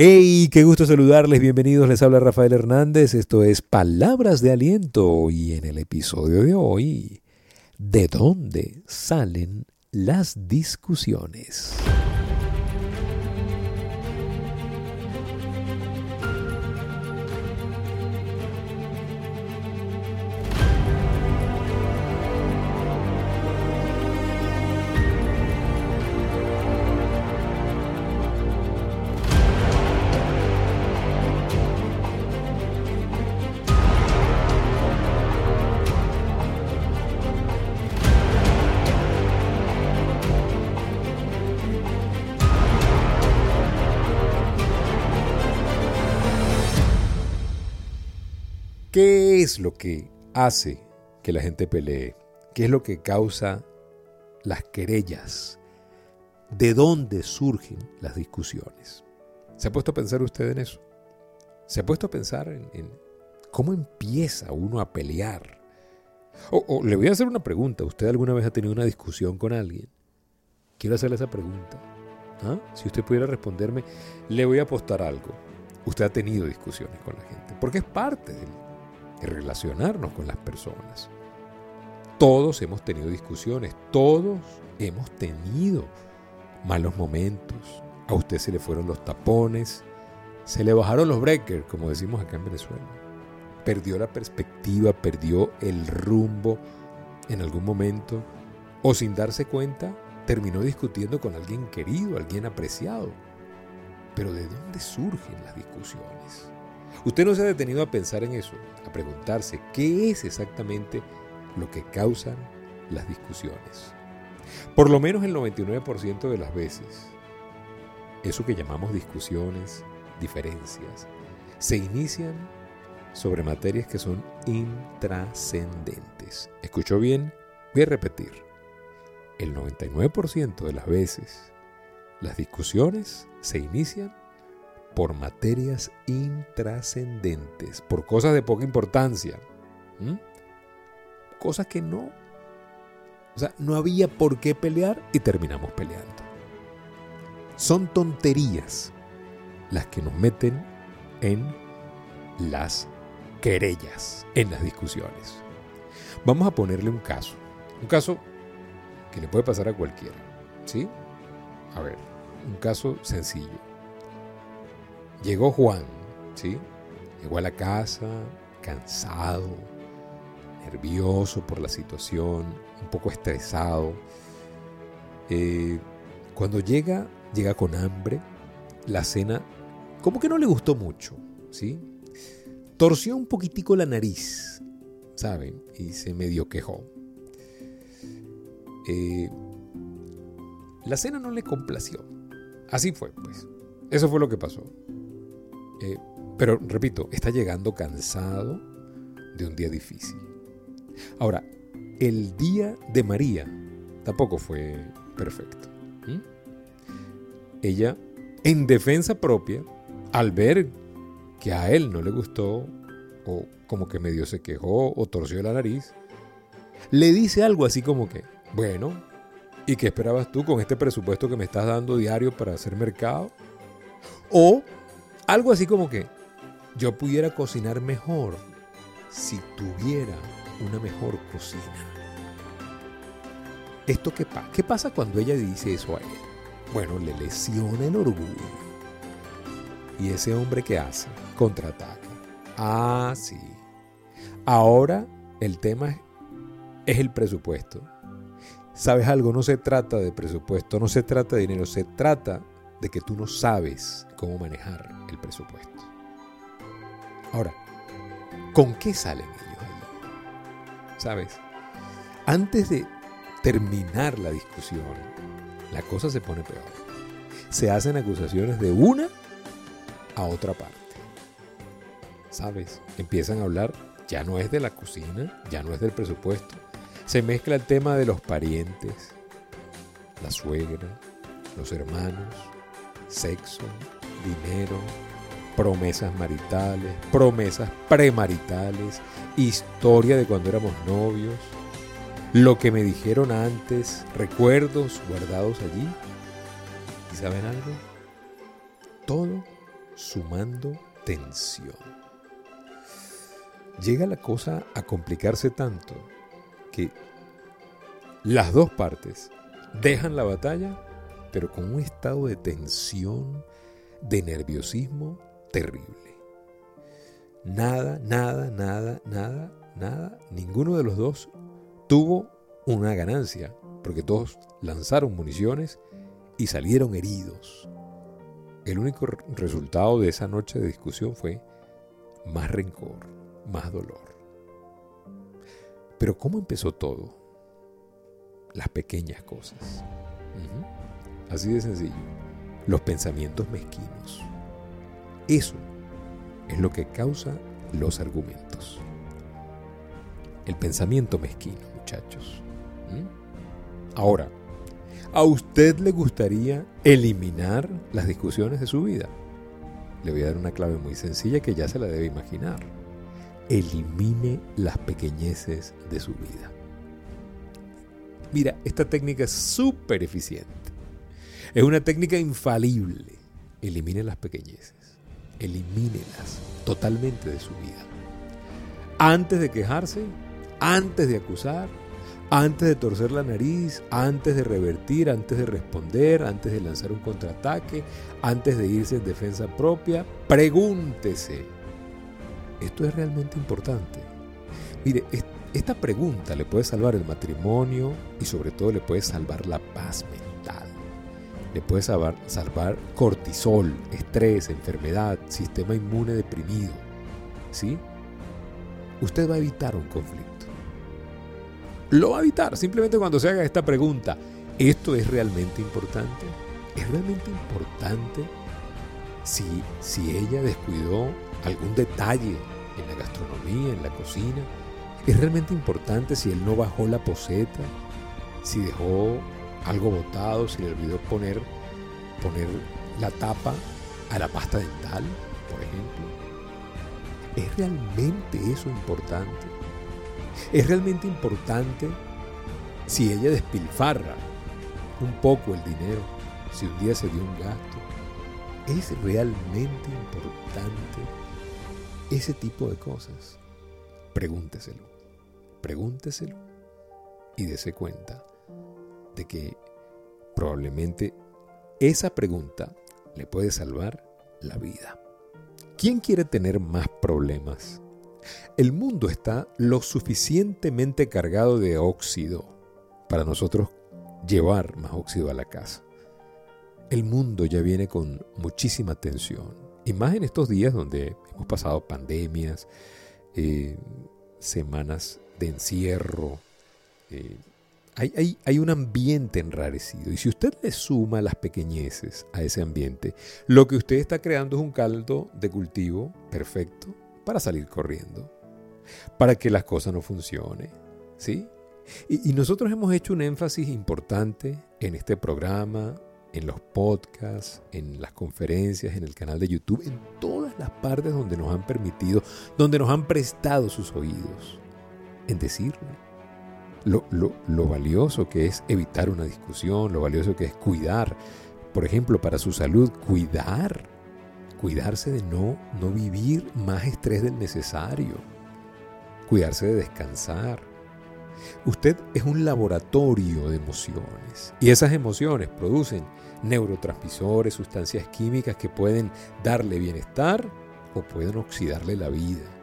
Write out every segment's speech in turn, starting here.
¡Hey! ¡Qué gusto saludarles! Bienvenidos, les habla Rafael Hernández. Esto es Palabras de Aliento y en el episodio de hoy, ¿de dónde salen las discusiones? Es lo que hace que la gente pelee? ¿Qué es lo que causa las querellas? ¿De dónde surgen las discusiones? ¿Se ha puesto a pensar usted en eso? ¿Se ha puesto a pensar en, cómo empieza uno a pelear? O, le voy a hacer una pregunta. ¿Usted alguna vez ha tenido una discusión con alguien? Quiero hacerle esa pregunta. ¿Ah? Si usted pudiera responderme, le voy a apostar algo. Usted ha tenido discusiones con la gente, porque es parte del, relacionarnos con las personas. Todos hemos tenido discusiones, todos hemos tenido malos momentos. A usted se le fueron los tapones, se le bajaron los breakers, como decimos acá en Venezuela. Perdió la perspectiva, perdió el rumbo en algún momento, o sin darse cuenta, terminó discutiendo con alguien querido, alguien apreciado. Pero ¿de dónde surgen las discusiones? Usted no se ha detenido a pensar en eso, a preguntarse qué es exactamente lo que causan las discusiones. Por lo menos el 99% de las veces, eso que llamamos discusiones, diferencias, se inician sobre materias que son intrascendentes. ¿Escuchó bien? Voy a repetir. El 99% de las veces, las discusiones se inician por materias intrascendentes, por cosas de poca importancia. Cosas que no. O sea, no había por qué pelear y terminamos peleando. Son tonterías las que nos meten en las querellas, en las discusiones. Vamos a ponerle un caso. Un caso que le puede pasar a cualquiera. ¿Sí? A ver, un caso sencillo. Llegó Juan, ¿sí? Llegó a la casa cansado, nervioso por la situación, un poco estresado. Eh, cuando llega, llega con hambre. La cena, como que no le gustó mucho, ¿sí? Torció un poquitico la nariz, ¿saben? Y se medio quejó. Eh, la cena no le complació. Así fue, pues. Eso fue lo que pasó. Eh, pero repito, está llegando cansado de un día difícil. Ahora, el día de María tampoco fue perfecto. Ella, en defensa propia, al ver que a él no le gustó, o como que medio se quejó o torció la nariz, le dice algo así como que, bueno, ¿y qué esperabas tú con este presupuesto que me estás dando diario para hacer mercado? O algo así como que yo pudiera cocinar mejor si tuviera una mejor cocina. ¿Esto qué pasa? ¿Qué pasa cuando ella dice eso a él? Bueno, le lesiona el orgullo. ¿Y ese hombre qué hace? Contraataca. Ah, sí. Ahora el tema es el presupuesto. ¿Sabes algo? No se trata de presupuesto, no se trata de dinero, se trata de que tú no sabes cómo manejar el presupuesto. Ahora, ¿con qué salen ellos ahí? ¿Sabes? Antes de terminar la discusión, la cosa se pone peor. Se hacen acusaciones de una a otra parte. ¿Sabes? Empiezan a hablar, ya no es de la cocina, ya no es del presupuesto. Se mezcla el tema de los parientes, la suegra, los hermanos, sexo, dinero, promesas maritales, promesas premaritales, historia de cuando éramos novios, lo que me dijeron antes, recuerdos guardados allí. ¿Y saben algo? Todo sumando tensión. Llega la cosa a complicarse tanto que las dos partes dejan la batalla, pero con un estado de tensión, de nerviosismo terrible. Nada, nada, nada, nada, nada, ninguno de los dos tuvo una ganancia, porque todos lanzaron municiones y salieron heridos. El único resultado de esa noche de discusión fue más rencor, más dolor. Pero ¿cómo empezó todo? Las pequeñas cosas. Así de sencillo. Los pensamientos mezquinos. Eso es lo que causa los argumentos. El pensamiento mezquino, muchachos. Ahora, ¿a usted le gustaría eliminar las discusiones de su vida? Le voy a dar una clave muy sencilla que ya se la debe imaginar. Elimine las pequeñeces de su vida. Mira, esta técnica es súper eficiente. Es una técnica infalible. Elimine las pequeñeces. Elimínelas totalmente de su vida. Antes de quejarse, antes de acusar, antes de torcer la nariz, antes de revertir, antes de responder, antes de lanzar un contraataque, antes de irse en defensa propia, pregúntese. Esto es realmente importante. Mire, esta pregunta le puede salvar el matrimonio y sobre todo le puede salvar la paz. Le puede salvar, salvar cortisol, estrés, enfermedad, sistema inmune deprimido. ¿Sí? Usted va a evitar un conflicto lo va a evitar simplemente cuando se haga esta pregunta. ¿Esto es realmente importante? ¿Es realmente importante si, si ella descuidó algún detalle en la gastronomía, en la cocina? ¿Es realmente importante si él no bajó la poseta? Si dejó algo botado, si le olvidó poner, poner la tapa a la pasta dental, por ejemplo. ¿Es realmente eso importante? Es realmente importante si ella despilfarra un poco el dinero, si un día se dio un gasto. Es realmente importante ese tipo de cosas. Pregúnteselo, pregúnteselo y dése cuenta que probablemente esa pregunta le puede salvar la vida. ¿Quién quiere tener más problemas? El mundo está lo suficientemente cargado de óxido para nosotros llevar más óxido a la casa. El mundo ya viene con muchísima tensión, y más en estos días donde hemos pasado pandemias, eh, semanas de encierro. Eh, hay, un ambiente enrarecido. Y si usted le suma las pequeñeces a ese ambiente, lo que usted está creando es un caldo de cultivo perfecto para salir corriendo, para que las cosas no funcionen. ¿sí? Y, nosotros hemos hecho un énfasis importante en este programa, en los podcasts, en las conferencias, en el canal de YouTube, en todas las partes donde nos han permitido, donde nos han prestado sus oídos, en decirle lo, lo, valioso que es evitar una discusión, lo valioso que es cuidar, por ejemplo, para su salud, cuidar cuidarse de no, no vivir más estrés del necesario, cuidarse de descansar. Usted es un laboratorio de emociones y esas emociones producen neurotransmisores, sustancias químicas que pueden darle bienestar o pueden oxidarle la vida.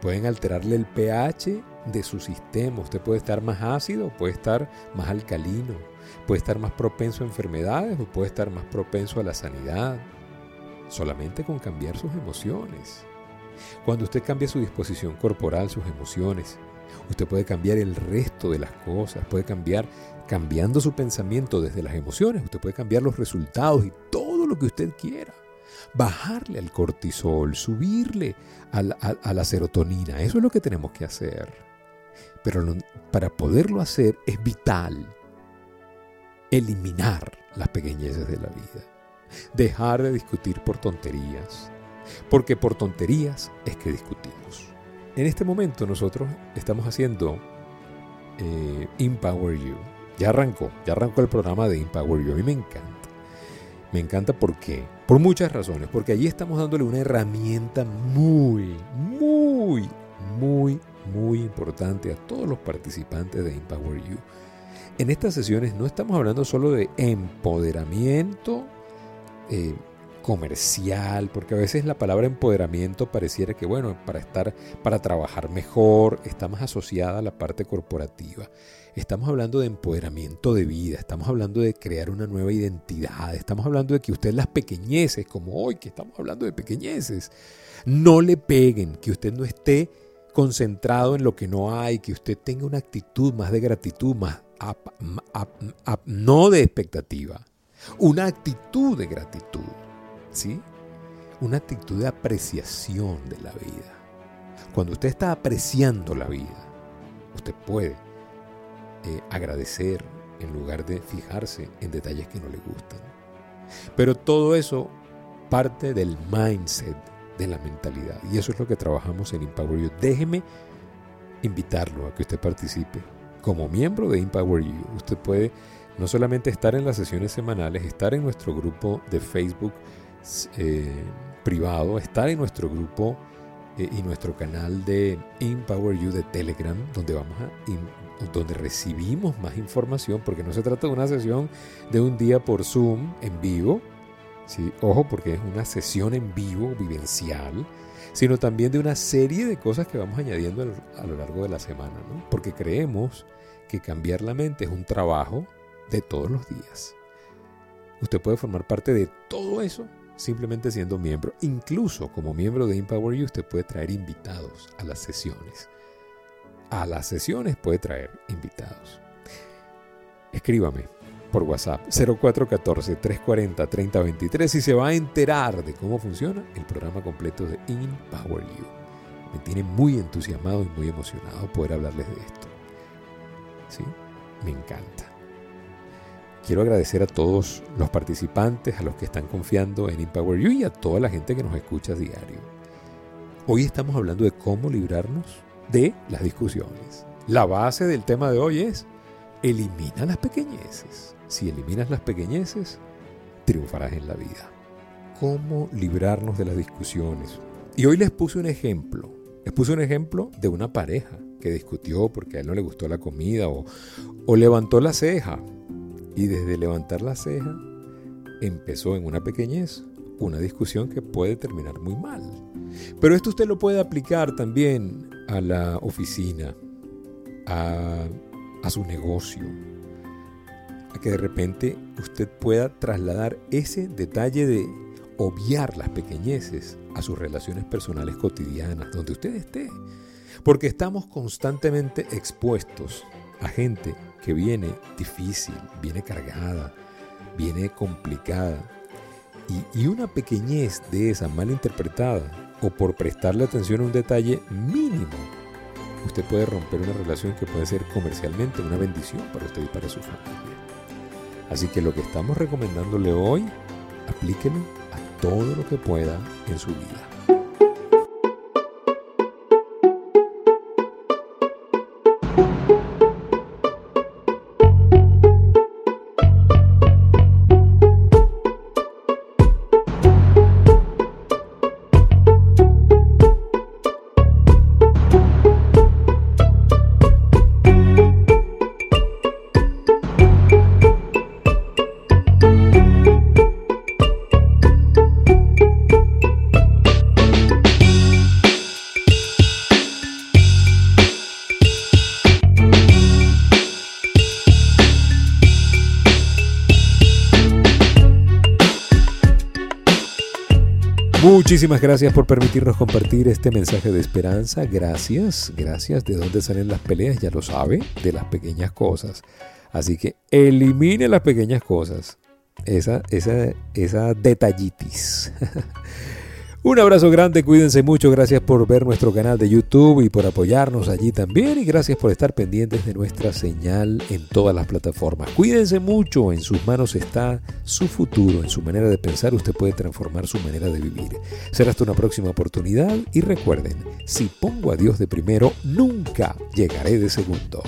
Pueden alterarle el pH de su sistema. Usted puede estar más ácido, puede estar más alcalino, puede estar más propenso a enfermedades o puede estar más propenso a la sanidad solamente con cambiar sus emociones. Cuando usted cambia su disposición corporal, sus emociones, usted puede cambiar el resto de las cosas, puede cambiar cambiando su pensamiento desde las emociones, usted puede cambiar los resultados y todo lo que usted quiera. Bajarle al cortisol, subirle a la, serotonina, eso es lo que tenemos que hacer. Pero para poderlo hacer es vital eliminar las pequeñeces de la vida. Dejar de discutir por tonterías, porque por tonterías es que discutimos. En este momento nosotros estamos haciendo eh, Empower You. Ya arrancó, ya arrancó el programa de Empower You. A mí me encanta. Me encanta porque, por muchas razones, porque allí estamos dándole una herramienta muy, muy, muy, muy importante a todos los participantes de Empower You. En estas sesiones no estamos hablando solo de empoderamiento eh, comercial, porque a veces la palabra empoderamiento pareciera que, bueno, para estar, para trabajar mejor, está más asociada a la parte corporativa. Estamos hablando de empoderamiento de vida, estamos hablando de crear una nueva identidad, estamos hablando de que usted las pequeñeces, como hoy que estamos hablando de pequeñeces, no le peguen, que usted no esté concentrado en lo que no hay, que usted tenga una actitud más de gratitud, más no de expectativa, una actitud de gratitud, ¿sí? Una actitud de apreciación de la vida. Cuando usted está apreciando la vida, usted puede eh, agradecer en lugar de fijarse en detalles que no le gustan. Pero todo eso parte del mindset, de la mentalidad. Y eso es lo que trabajamos en Empower You. Déjeme invitarlo a que usted participe como miembro de Empower You. Usted puede no solamente estar en las sesiones semanales, estar en nuestro grupo de Facebook eh, privado, estar en nuestro grupo eh, y nuestro canal de Empower You de Telegram, donde vamos a donde recibimos más información, porque no se trata de una sesión de un día por Zoom en vivo, ¿sí? ojo, porque es una sesión en vivo, vivencial, sino también de una serie de cosas que vamos añadiendo a lo largo de la semana, porque creemos que cambiar la mente es un trabajo de todos los días. Usted puede formar parte de todo eso simplemente siendo miembro. Incluso como miembro de Empower You, usted puede traer invitados a las sesiones a las sesiones puede traer invitados. Escríbame por WhatsApp 0414-340-3023 y se va a enterar de cómo funciona el programa completo de Empower You. Me tiene muy entusiasmado y muy emocionado poder hablarles de esto. ¿Sí? Me encanta. Quiero agradecer a todos los participantes, a los que están confiando en Empower You y a toda la gente que nos escucha a diario. Hoy estamos hablando de cómo librarnos de las discusiones. La base del tema de hoy es elimina las pequeñeces. Si eliminas las pequeñeces, triunfarás en la vida. ¿Cómo librarnos de las discusiones? Y hoy les puse un ejemplo. Les puse un ejemplo de una pareja que discutió porque a él no le gustó la comida o, o levantó la ceja. Y desde levantar la ceja empezó en una pequeñez una discusión que puede terminar muy mal. Pero esto usted lo puede aplicar también a la oficina, a, su negocio, a que de repente usted pueda trasladar ese detalle de obviar las pequeñeces a sus relaciones personales cotidianas, donde usted esté. Porque estamos constantemente expuestos a gente que viene difícil, viene cargada, viene complicada. Y, una pequeñez de esa mal interpretada o por prestarle atención a un detalle mínimo, usted puede romper una relación que puede ser comercialmente una bendición para usted y para su familia. Así que lo que estamos recomendándole hoy, aplíquelo a todo lo que pueda en su vida. Muchísimas gracias por permitirnos compartir este mensaje de esperanza. Gracias, gracias. ¿De dónde salen las peleas? Ya lo sabe, de las pequeñas cosas. Así que elimine las pequeñas cosas. Esa, esa, esa detallitis. Un abrazo grande, cuídense mucho, gracias por ver nuestro canal de YouTube y por apoyarnos allí también y gracias por estar pendientes de nuestra señal en todas las plataformas. Cuídense mucho, en sus manos está su futuro, en su manera de pensar usted puede transformar su manera de vivir. Será hasta una próxima oportunidad y recuerden, si pongo a Dios de primero, nunca llegaré de segundo.